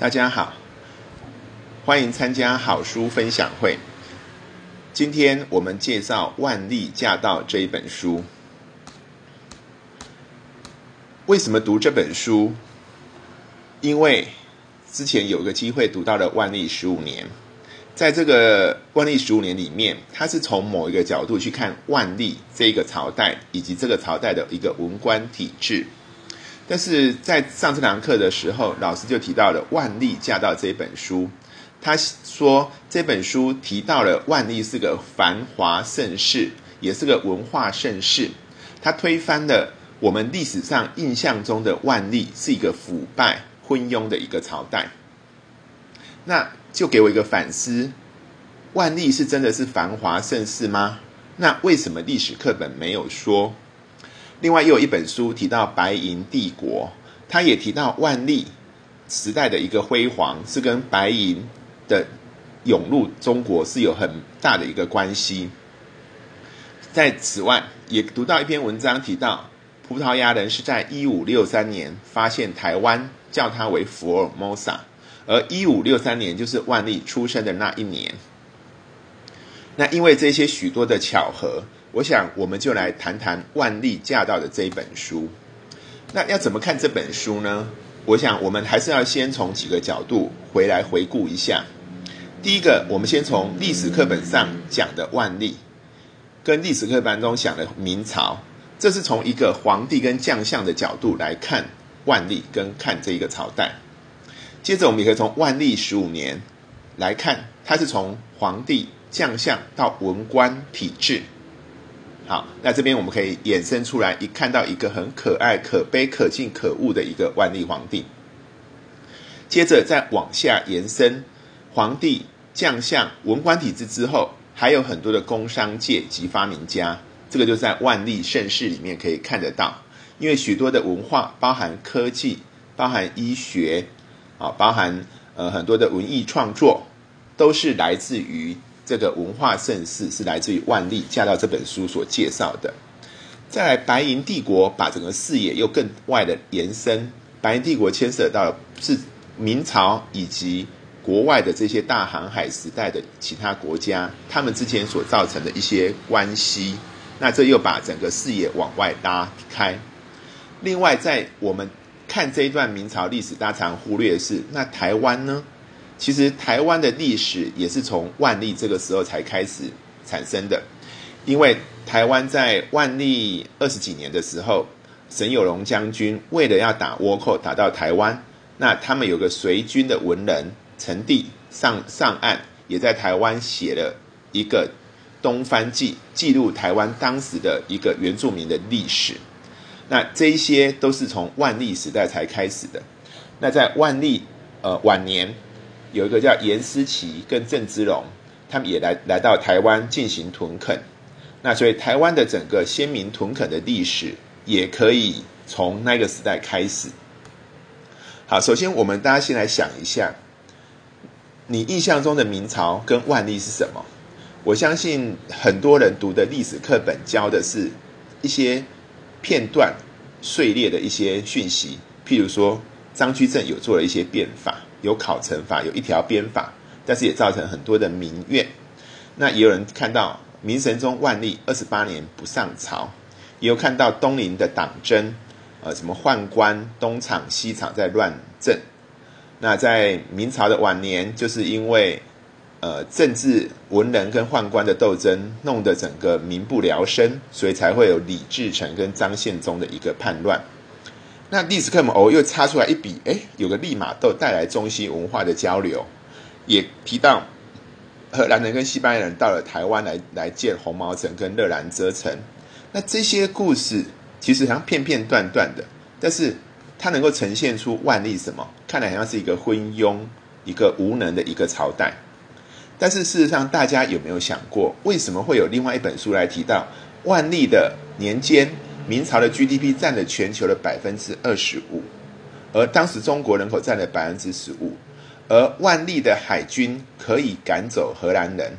大家好，欢迎参加好书分享会。今天我们介绍《万历驾到》这一本书。为什么读这本书？因为之前有个机会读到了万历十五年，在这个万历十五年里面，它是从某一个角度去看万历这一个朝代以及这个朝代的一个文官体制。但是在上这堂课的时候，老师就提到了《万历驾到》这本书。他说这本书提到了万历是个繁华盛世，也是个文化盛世。他推翻了我们历史上印象中的万历是一个腐败昏庸的一个朝代。那就给我一个反思：万历是真的是繁华盛世吗？那为什么历史课本没有说？另外又有一本书提到白银帝国，他也提到万历时代的一个辉煌是跟白银的涌入中国是有很大的一个关系。在此外，也读到一篇文章提到，葡萄牙人是在一五六三年发现台湾，叫它为福尔摩萨，而一五六三年就是万历出生的那一年。那因为这些许多的巧合。我想，我们就来谈谈《万历驾到》的这一本书。那要怎么看这本书呢？我想，我们还是要先从几个角度回来回顾一下。第一个，我们先从历史课本上讲的万历，跟历史课本中讲的明朝，这是从一个皇帝跟将相的角度来看万历，跟看这一个朝代。接着，我们也可以从万历十五年来看，它是从皇帝、将相到文官体制。好，那这边我们可以衍生出来，一看到一个很可爱、可悲、可敬、可恶的一个万历皇帝。接着再往下延伸，皇帝、将相、文官体制之后，还有很多的工商界及发明家，这个就在万历盛世里面可以看得到。因为许多的文化，包含科技、包含医学，啊，包含呃很多的文艺创作，都是来自于。这个文化盛世是来自于万历驾到这本书所介绍的。再来，白银帝国把整个视野又更外的延伸。白银帝国牵涉到是明朝以及国外的这些大航海时代的其他国家，他们之间所造成的一些关系。那这又把整个视野往外拉开。另外，在我们看这一段明朝历史，大常忽略的是，那台湾呢？其实台湾的历史也是从万历这个时候才开始产生的，因为台湾在万历二十几年的时候，沈有容将军为了要打倭寇打到台湾，那他们有个随军的文人陈帝上上岸，也在台湾写了一个《东番记》，记录台湾当时的一个原住民的历史。那这一些都是从万历时代才开始的。那在万历呃晚年。有一个叫严思齐跟郑芝龙，他们也来来到台湾进行屯垦，那所以台湾的整个先民屯垦的历史也可以从那个时代开始。好，首先我们大家先来想一下，你印象中的明朝跟万历是什么？我相信很多人读的历史课本教的是一些片段碎裂的一些讯息，譬如说张居正有做了一些变法。有考成法，有一条鞭法，但是也造成很多的民怨。那也有人看到明神宗万历二十八年不上朝，也有看到东林的党争，呃，什么宦官东厂西厂在乱政。那在明朝的晚年，就是因为呃政治文人跟宦官的斗争，弄得整个民不聊生，所以才会有李自成跟张献忠的一个叛乱。那历史课本哦又插出来一笔，哎，有个利玛窦带来中西文化的交流，也提到荷兰人跟西班牙人到了台湾来来建红毛城跟热兰遮城。那这些故事其实好像片片段段的，但是它能够呈现出万历什么？看来好像是一个昏庸、一个无能的一个朝代。但是事实上，大家有没有想过，为什么会有另外一本书来提到万历的年间？明朝的 GDP 占了全球的百分之二十五，而当时中国人口占了百分之十五，而万历的海军可以赶走荷兰人，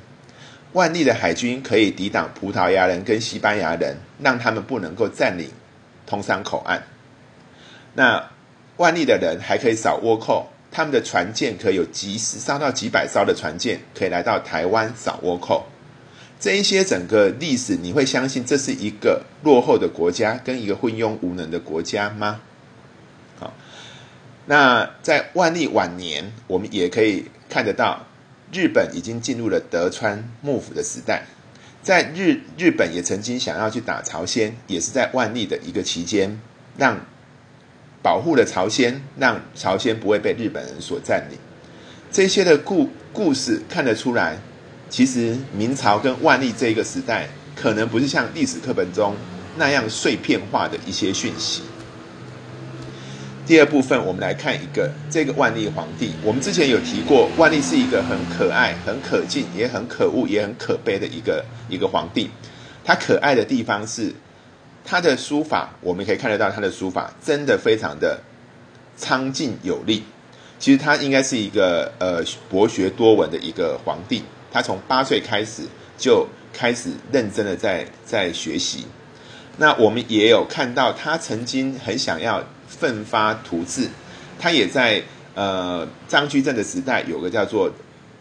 万历的海军可以抵挡葡萄牙人跟西班牙人，让他们不能够占领通商口岸。那万历的人还可以扫倭寇，他们的船舰可以有几十艘到几百艘的船舰可以来到台湾扫倭寇。这一些整个历史，你会相信这是一个落后的国家跟一个昏庸无能的国家吗？好，那在万历晚年，我们也可以看得到，日本已经进入了德川幕府的时代。在日日本也曾经想要去打朝鲜，也是在万历的一个期间，让保护了朝鲜，让朝鲜不会被日本人所占领。这些的故故事看得出来。其实明朝跟万历这一个时代，可能不是像历史课本中那样碎片化的一些讯息。第二部分，我们来看一个这个万历皇帝。我们之前有提过，万历是一个很可爱、很可敬、也很可恶、也很可悲的一个一个皇帝。他可爱的地方是他的书法，我们可以看得到他的书法真的非常的苍劲有力。其实他应该是一个呃博学多闻的一个皇帝。他从八岁开始就开始认真的在在学习。那我们也有看到，他曾经很想要奋发图治。他也在呃张居正的时代有个叫做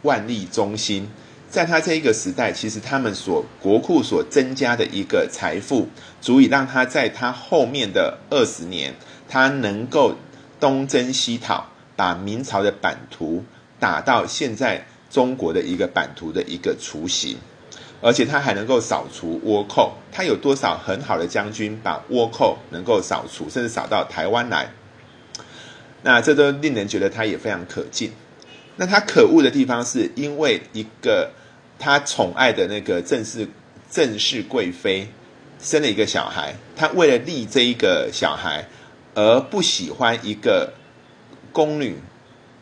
万历中心，在他这一个时代，其实他们所国库所增加的一个财富，足以让他在他后面的二十年，他能够东征西讨，把明朝的版图打到现在。中国的一个版图的一个雏形，而且他还能够扫除倭寇。他有多少很好的将军把倭寇能够扫除，甚至扫到台湾来？那这都令人觉得他也非常可敬。那他可恶的地方，是因为一个他宠爱的那个正式正式贵妃生了一个小孩，他为了立这一个小孩，而不喜欢一个宫女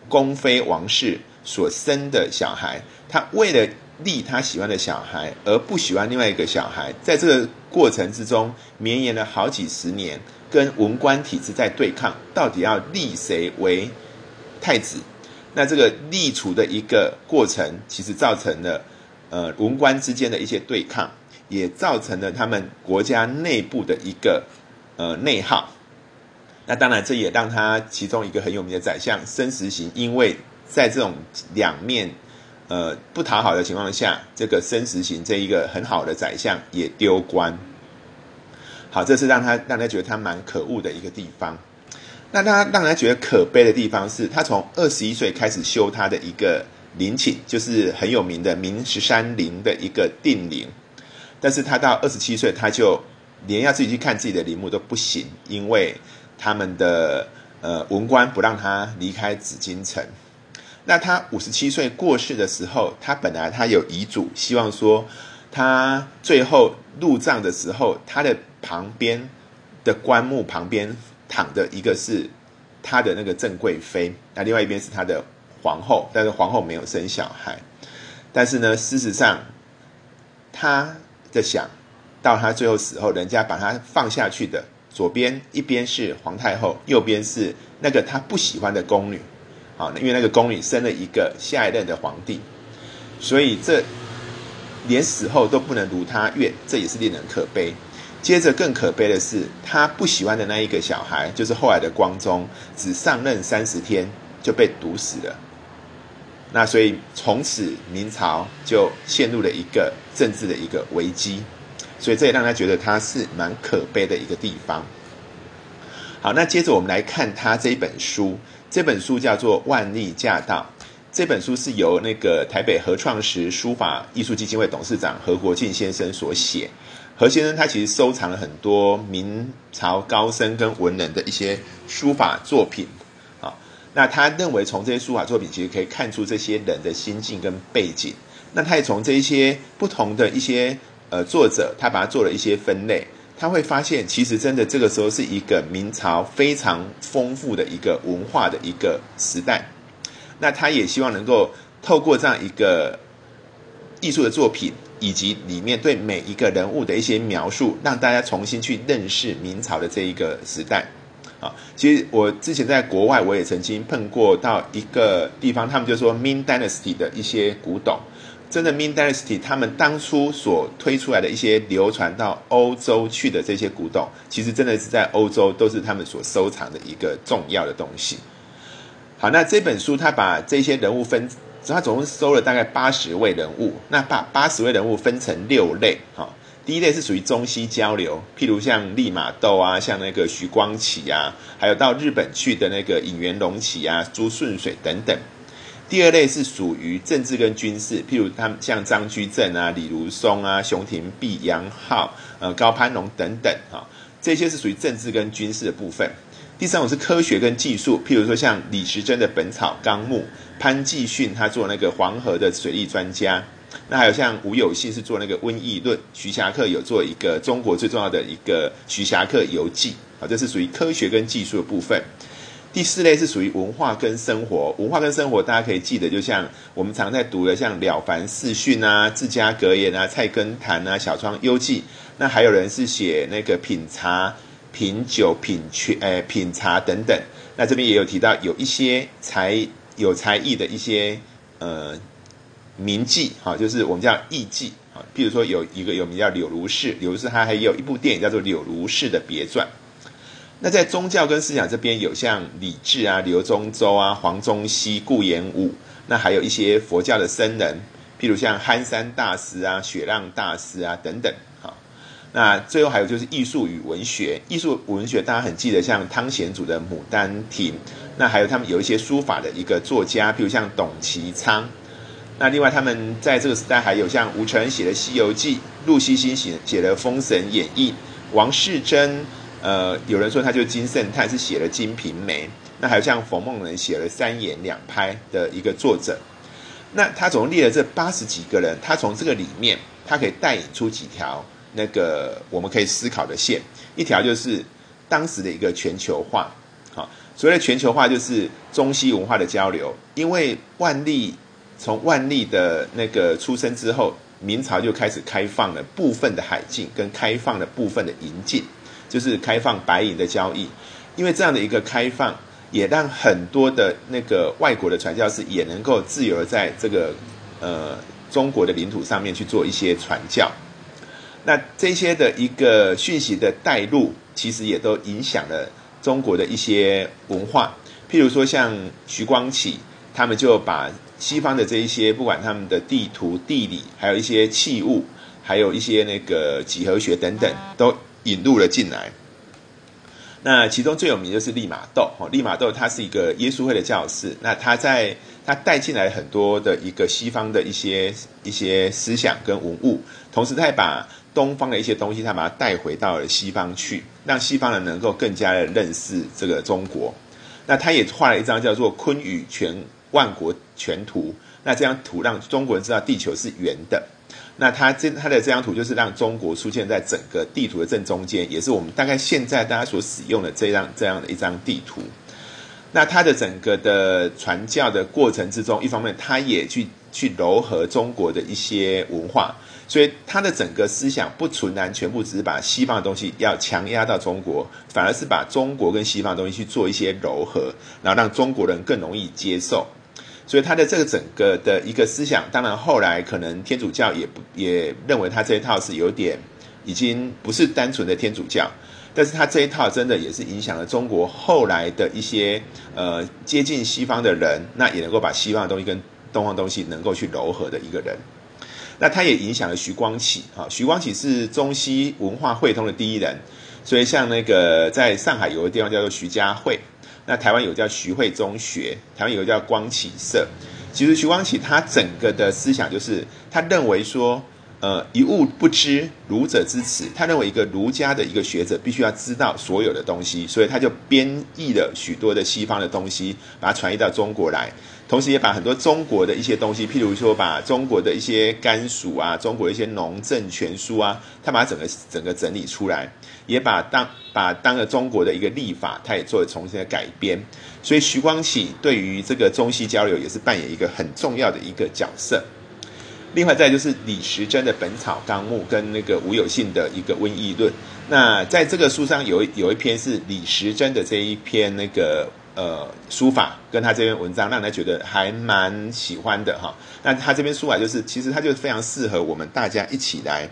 宫妃王氏。所生的小孩，他为了立他喜欢的小孩，而不喜欢另外一个小孩，在这个过程之中绵延了好几十年，跟文官体制在对抗，到底要立谁为太子？那这个立储的一个过程，其实造成了呃文官之间的一些对抗，也造成了他们国家内部的一个呃内耗。那当然，这也让他其中一个很有名的宰相申时行，因为在这种两面，呃不讨好的情况下，这个申时行这一个很好的宰相也丢官。好，这是让他让他觉得他蛮可恶的一个地方。那他让他觉得可悲的地方是，他从二十一岁开始修他的一个陵寝，就是很有名的明十三陵的一个定陵。但是他到二十七岁，他就连要自己去看自己的陵墓都不行，因为他们的呃文官不让他离开紫禁城。那他五十七岁过世的时候，他本来他有遗嘱，希望说他最后入葬的时候，他的旁边的棺木旁边躺的一个是他的那个郑贵妃，那另外一边是他的皇后，但是皇后没有生小孩。但是呢，事实上他的想到他最后死后，人家把他放下去的左边一边是皇太后，右边是那个他不喜欢的宫女。好，因为那个宫女生了一个下一任的皇帝，所以这连死后都不能如他愿，这也是令人可悲。接着更可悲的是，他不喜欢的那一个小孩，就是后来的光宗，只上任三十天就被毒死了。那所以从此明朝就陷入了一个政治的一个危机，所以这也让他觉得他是蛮可悲的一个地方。好，那接着我们来看他这一本书。这本书叫做《万历驾到》，这本书是由那个台北合创时书法艺术基金会董事长何国庆先生所写。何先生他其实收藏了很多明朝高僧跟文人的一些书法作品啊。那他认为从这些书法作品其实可以看出这些人的心境跟背景。那他也从这一些不同的一些呃作者，他把它做了一些分类。他会发现，其实真的这个时候是一个明朝非常丰富的一个文化的一个时代。那他也希望能够透过这样一个艺术的作品，以及里面对每一个人物的一些描述，让大家重新去认识明朝的这一个时代。啊，其实我之前在国外，我也曾经碰过到一个地方，他们就说 Ming Dynasty 的一些古董。真的，Min Dynasty 他们当初所推出来的一些流传到欧洲去的这些古董，其实真的是在欧洲都是他们所收藏的一个重要的东西。好，那这本书他把这些人物分，他总共收了大概八十位人物，那把八十位人物分成六类，哈。第一类是属于中西交流，譬如像利玛窦啊，像那个徐光启啊，还有到日本去的那个尹元隆启啊、朱顺水等等。第二类是属于政治跟军事，譬如他们像张居正啊、李如松啊、熊廷弼、杨浩、呃高攀龙等等啊，这些是属于政治跟军事的部分。第三种是科学跟技术，譬如说像李时珍的《本草纲目》，潘继训他做那个黄河的水利专家。那还有像吴有信是做那个《瘟疫论》，徐霞客有做一个中国最重要的一个《徐霞客游记》啊，这是属于科学跟技术的部分。第四类是属于文化跟生活，文化跟生活大家可以记得，就像我们常在读的，像《了凡四训》啊、《自家格言》啊、《菜根谭》啊、《小窗幽记》。那还有人是写那个品茶、品酒、品泉、诶品茶等等。那这边也有提到有一些才有才艺的一些呃。名妓，哈，就是我们叫艺妓，啊，譬如说有一个有名叫柳如是，柳如是他还有一部电影叫做《柳如是的别传》。那在宗教跟思想这边有像李治啊、刘宗周啊、黄宗羲、顾炎武，那还有一些佛教的僧人，譬如像憨山大师啊、雪浪大师啊等等，好。那最后还有就是艺术与文学，艺术文学大家很记得像汤显祖的《牡丹亭》，那还有他们有一些书法的一个作家，譬如像董其昌。那另外，他们在这个时代还有像吴承恩写的《西游记》，陆西新写写的《封神演义》，王世贞，呃，有人说他就金圣叹是写了《金瓶梅》，那还有像冯梦人写了《三言两拍》的一个作者。那他总共列了这八十几个人，他从这个里面，他可以带引出几条那个我们可以思考的线。一条就是当时的一个全球化，好，所谓的全球化就是中西文化的交流，因为万历。从万历的那个出生之后，明朝就开始开放了部分的海禁，跟开放了部分的银禁，就是开放白银的交易。因为这样的一个开放，也让很多的那个外国的传教士也能够自由在这个呃中国的领土上面去做一些传教。那这些的一个讯息的带入，其实也都影响了中国的一些文化。譬如说像徐光启，他们就把西方的这一些，不管他们的地图、地理，还有一些器物，还有一些那个几何学等等，都引入了进来。那其中最有名就是利玛窦，哦，利玛窦他是一个耶稣会的教士，那他在他带进来很多的一个西方的一些一些思想跟文物，同时他也把东方的一些东西，他把它带回到了西方去，让西方人能够更加的认识这个中国。那他也画了一张叫做《坤宇全》。万国全图，那这张图让中国人知道地球是圆的。那他这他的这张图就是让中国出现在整个地图的正中间，也是我们大概现在大家所使用的这样这样的一张地图。那他的整个的传教的过程之中，一方面他也去去糅合中国的一些文化，所以他的整个思想不纯然全部只是把西方的东西要强压到中国，反而是把中国跟西方的东西去做一些糅合，然后让中国人更容易接受。所以他的这个整个的一个思想，当然后来可能天主教也不也认为他这一套是有点已经不是单纯的天主教，但是他这一套真的也是影响了中国后来的一些呃接近西方的人，那也能够把西方的东西跟东方东西能够去糅合的一个人。那他也影响了徐光启啊，徐光启是中西文化汇通的第一人，所以像那个在上海有个地方叫做徐家汇。那台湾有叫徐汇中学，台湾有叫光启社。其实徐光启他整个的思想就是，他认为说，呃，一物不知，儒者之耻。他认为一个儒家的一个学者必须要知道所有的东西，所以他就编译了许多的西方的东西，把它传译到中国来。同时，也把很多中国的一些东西，譬如说，把中国的一些甘薯啊，中国的一些农政全书啊，他把它整个整个整理出来，也把当把当了中国的一个历法，他也做了重新的改编。所以，徐光启对于这个中西交流也是扮演一个很重要的一个角色。另外，再就是李时珍的《本草纲目》跟那个吴有信的一个《瘟疫论》。那在这个书上有有一篇是李时珍的这一篇那个。呃，书法跟他这篇文章，让他觉得还蛮喜欢的哈。那他这篇书法就是，其实他就非常适合我们大家一起来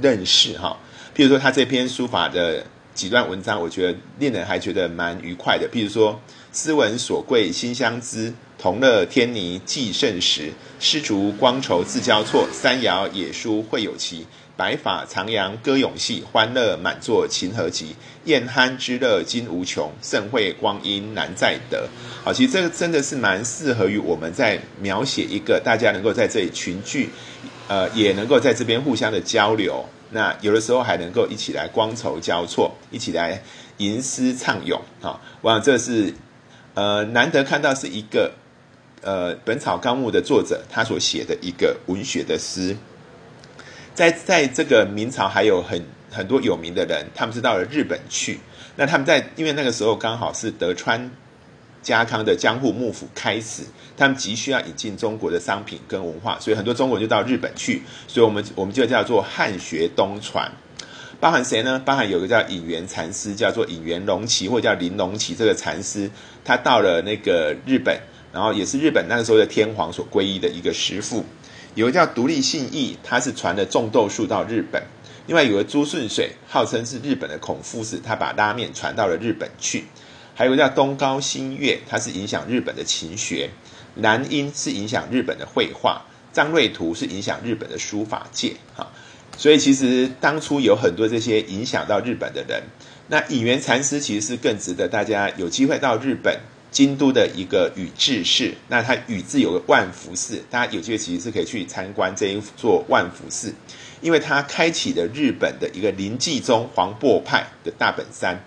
认识哈。譬如说，他这篇书法的几段文章，我觉得令人还觉得蛮愉快的。譬如说，斯文所贵心相知，同乐天泥寄盛时。诗竹光绸自交错，三瑶野书会有期。白发长阳歌咏戏，欢乐满座琴何集？宴酣之乐今无穷，盛会光阴难再得。好，其实这个真的是蛮适合于我们在描写一个大家能够在这里群聚，呃，也能够在这边互相的交流。那有的时候还能够一起来光筹交错，一起来吟诗唱咏。啊，我想这是呃难得看到是一个呃《本草纲目》的作者他所写的一个文学的诗。在在这个明朝还有很很多有名的人，他们是到了日本去。那他们在因为那个时候刚好是德川家康的江户幕府开始，他们急需要引进中国的商品跟文化，所以很多中国人就到日本去。所以我们我们就叫做汉学东传。包含谁呢？包含有个叫隐元禅师，叫做隐元隆起，或者叫林隆起这个禅师，他到了那个日本，然后也是日本那个时候的天皇所皈依的一个师父。有个叫独立信义，他是传了种豆术到日本。另外有个朱顺水，号称是日本的孔夫子，他把拉面传到了日本去。还有叫东高新月，它是影响日本的琴学。南音是影响日本的绘画。张瑞图是影响日本的书法界。哈，所以其实当初有很多这些影响到日本的人。那隐元禅师其实是更值得大家有机会到日本。京都的一个宇治市，那它宇治有个万福寺，大家有机会其实是可以去参观这一座万福寺，因为它开启了日本的一个临济宗黄檗派的大本山。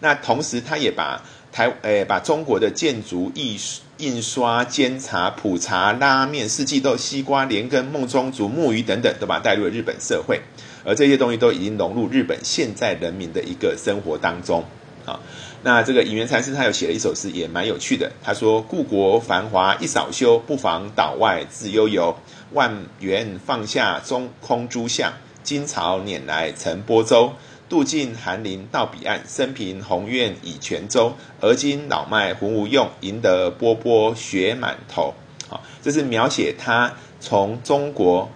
那同时，他也把台诶把中国的建筑艺、印刷、煎茶、普茶、拉面、四季豆、西瓜、莲根、梦中竹、木鱼等等，都把它带入了日本社会，而这些东西都已经融入日本现在人民的一个生活当中啊。那这个隐元禅师他有写了一首诗，也蛮有趣的。他说：“故国繁华一扫休，不妨岛外自悠游。万元放下中空诸相，今朝辇来乘波舟。渡尽寒林到彼岸，生平宏愿已全周。而今老迈浑无用，赢得波波雪满头。”好，这是描写他从中国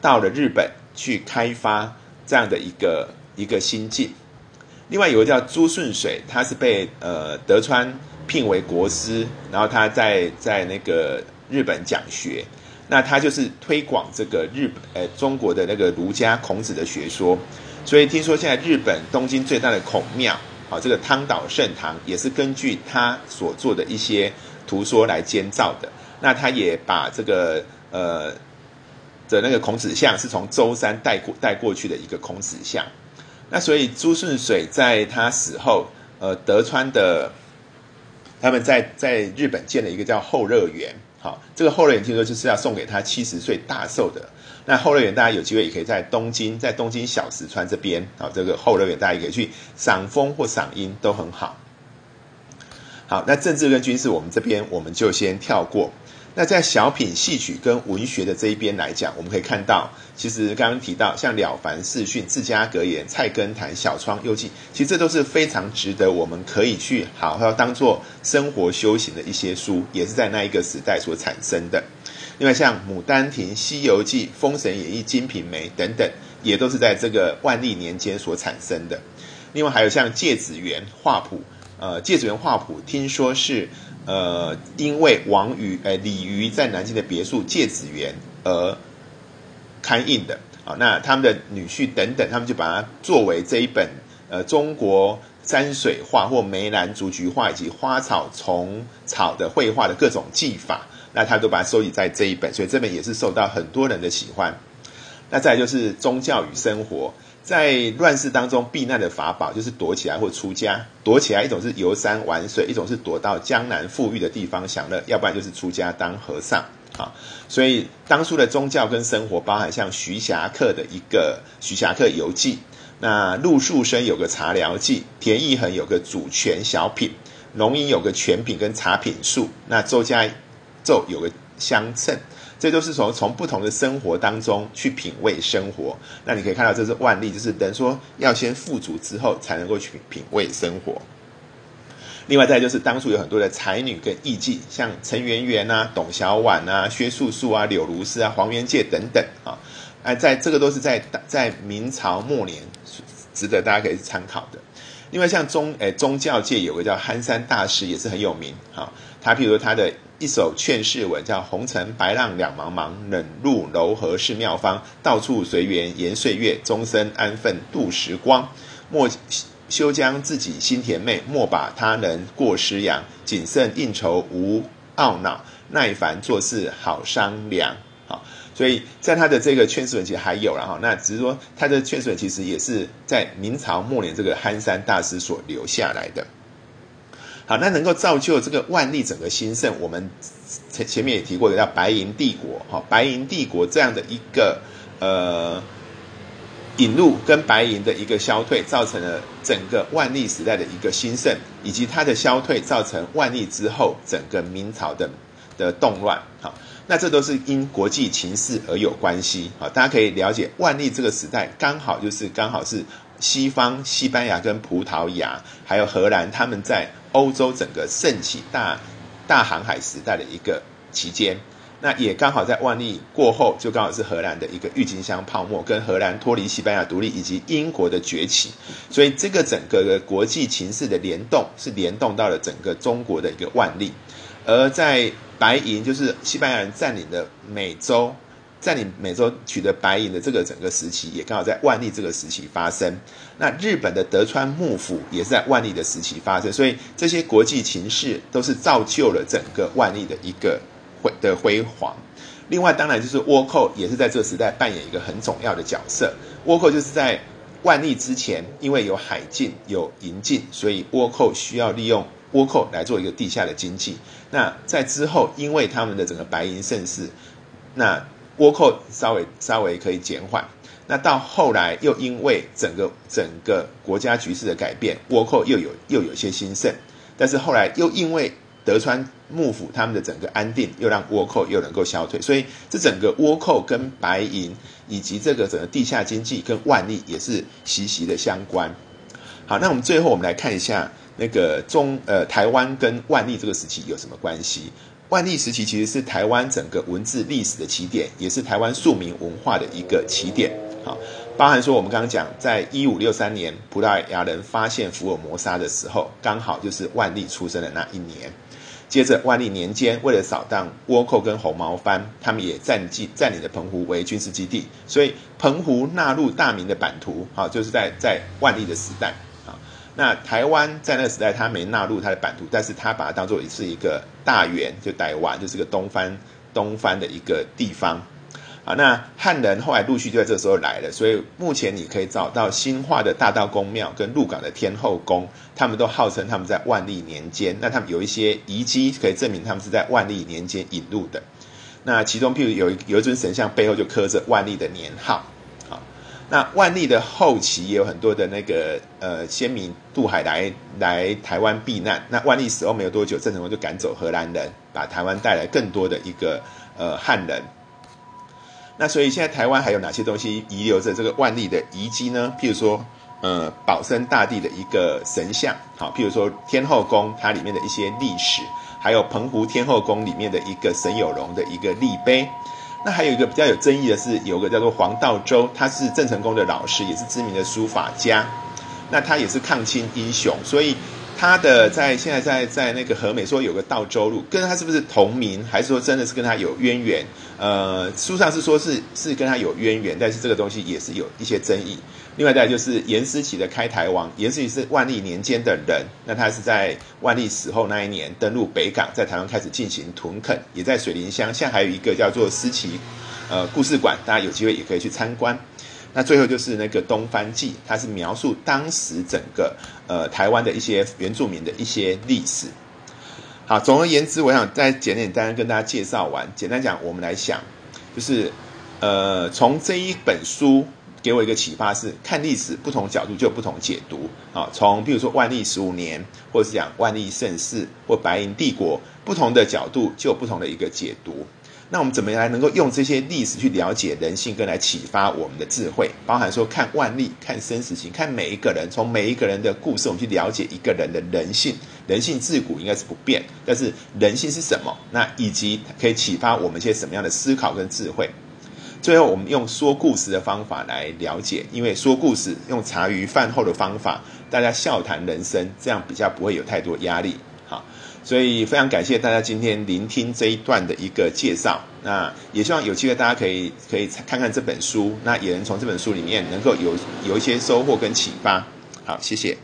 到了日本去开发这样的一个一个心境。另外有个叫朱顺水，他是被呃德川聘为国师，然后他在在那个日本讲学，那他就是推广这个日本呃中国的那个儒家孔子的学说，所以听说现在日本东京最大的孔庙，好这个汤岛圣堂也是根据他所做的一些图说来建造的，那他也把这个呃的那个孔子像是从舟山带过带过去的一个孔子像。那所以朱顺水在他死后，呃，德川的他们在在日本建了一个叫后乐园，好，这个后乐园听说就是要送给他七十岁大寿的。那后乐园大家有机会也可以在东京，在东京小石川这边，啊，这个后乐园大家也可以去赏风或赏樱都很好。好，那政治跟军事我们这边我们就先跳过。那在小品、戏曲跟文学的这一边来讲，我们可以看到，其实刚刚提到像《了凡四训》《自家格言》《菜根谭》《小窗幽记》，其实这都是非常值得我们可以去好好当做生活修行的一些书，也是在那一个时代所产生的。另外，像《牡丹亭》《西游记》《封神演义》《金瓶梅》等等，也都是在这个万历年间所产生的。另外，还有像《芥子园》画谱，呃，《芥子园》画谱听说是。呃，因为王瑜、呃李渔在南京的别墅芥子园而刊印的啊，那他们的女婿等等，他们就把它作为这一本呃中国山水画或梅兰竹菊画以及花草虫草的绘画的各种技法，那他都把它收集在这一本，所以这本也是受到很多人的喜欢。那再就是宗教与生活。在乱世当中避难的法宝就是躲起来或出家。躲起来一种是游山玩水，一种是躲到江南富裕的地方享乐，要不然就是出家当和尚啊。所以当初的宗教跟生活包含像徐霞客的一个《徐霞客游记》，那陆树生有个《茶寮记》，田义恒有个《主权小品》，龙吟有个《全品》跟《茶品术》，那周家奏有个《相称》。这都是从从不同的生活当中去品味生活。那你可以看到，这是万历，就是等于说要先富足之后，才能够去品味生活。另外再就是当初有很多的才女跟艺妓，像陈圆圆啊、董小宛啊、薛素素啊、柳如是啊、黄元介等等啊。哎，在这个都是在在明朝末年，值得大家可以参考的。另外像宗哎宗教界有个叫憨山大师也是很有名哈，他譬如说他的一首劝世文叫红尘白浪两茫茫，冷入柔和是妙方，到处随缘延岁月，终身安分度时光，莫休将自己心甜美，莫把他人过失扬，谨慎应酬无懊恼，耐烦做事好商量。好所以在他的这个劝世文其实还有然后那只是说他的劝世文其实也是在明朝末年这个憨山大师所留下来的。好，那能够造就这个万历整个兴盛，我们前前面也提过的叫白银帝国，哈，白银帝国这样的一个呃引入跟白银的一个消退，造成了整个万历时代的一个兴盛，以及它的消退造成万历之后整个明朝的的动乱，好。那这都是因国际情势而有关系，好，大家可以了解万历这个时代刚好就是刚好是西方西班牙跟葡萄牙还有荷兰他们在欧洲整个盛起大大航海时代的一个期间，那也刚好在万历过后就刚好是荷兰的一个郁金香泡沫跟荷兰脱离西班牙独立以及英国的崛起，所以这个整个的国际情势的联动是联动到了整个中国的一个万历，而在。白银就是西班牙人占领的美洲，在你美洲取得白银的这个整个时期，也刚好在万历这个时期发生。那日本的德川幕府也是在万历的时期发生，所以这些国际情势都是造就了整个万历的一个辉的辉煌。另外，当然就是倭寇也是在这个时代扮演一个很重要的角色。倭寇就是在万历之前，因为有海禁有银禁，所以倭寇需要利用。倭寇来做一个地下的经济，那在之后，因为他们的整个白银盛世，那倭寇稍微稍微可以减缓。那到后来又因为整个整个国家局势的改变，倭寇又有又有些兴盛。但是后来又因为德川幕府他们的整个安定，又让倭寇又能够消退。所以这整个倭寇跟白银以及这个整个地下经济跟万历也是息息的相关。好，那我们最后我们来看一下。那个中呃台湾跟万历这个时期有什么关系？万历时期其实是台湾整个文字历史的起点，也是台湾庶民文化的一个起点。好，包含说我们刚刚讲，在一五六三年葡萄牙人发现福尔摩沙的时候，刚好就是万历出生的那一年。接着万历年间，为了扫荡倭寇跟红毛番，他们也占据占领了澎湖为军事基地，所以澎湖纳入大明的版图。好，就是在在万历的时代。那台湾在那个时代，它没纳入它的版图，但是它把它当做是一个大元，就台湾就是个东方东方的一个地方。啊，那汉人后来陆续就在这时候来了，所以目前你可以找到新化的大道公庙跟鹿港的天后宫，他们都号称他们在万历年间，那他们有一些遗迹可以证明他们是在万历年间引入的。那其中譬如有一有一尊神像背后就刻着万历的年号。那万历的后期也有很多的那个呃先民渡海来来台湾避难。那万历死后没有多久，郑成功就赶走荷兰人，把台湾带来更多的一个呃汉人。那所以现在台湾还有哪些东西遗留着这个万历的遗迹呢？譬如说呃保生大帝的一个神像，好，譬如说天后宫它里面的一些历史，还有澎湖天后宫里面的一个沈有容的一个立碑。那还有一个比较有争议的是，有个叫做黄道周，他是郑成功的老师，也是知名的书法家。那他也是抗清英雄，所以他的在现在在在那个和美说有个道周路，跟他是不是同名，还是说真的是跟他有渊源？呃，书上是说是是跟他有渊源，但是这个东西也是有一些争议。另外再就是严思齐的开台王，严思齐是万历年间的人，那他是在万历死后那一年登陆北港，在台湾开始进行屯垦，也在水林乡。现在还有一个叫做思齐呃故事馆，大家有机会也可以去参观。那最后就是那个东番记，它是描述当时整个呃台湾的一些原住民的一些历史。好，总而言之，我想再简简单单跟大家介绍完。简单讲，我们来想，就是呃从这一本书。给我一个启发是，看历史不同角度就有不同解读啊。从比如说万历十五年，或者是讲万历盛世或白银帝国，不同的角度就有不同的一个解读。那我们怎么样来能够用这些历史去了解人性，跟来启发我们的智慧？包含说看万历、看生死情、看每一个人，从每一个人的故事，我们去了解一个人的人性。人性自古应该是不变，但是人性是什么？那以及可以启发我们一些什么样的思考跟智慧？最后我们用说故事的方法来了解，因为说故事用茶余饭后的方法，大家笑谈人生，这样比较不会有太多压力。好，所以非常感谢大家今天聆听这一段的一个介绍。那也希望有机会大家可以可以看看这本书，那也能从这本书里面能够有有一些收获跟启发。好，谢谢。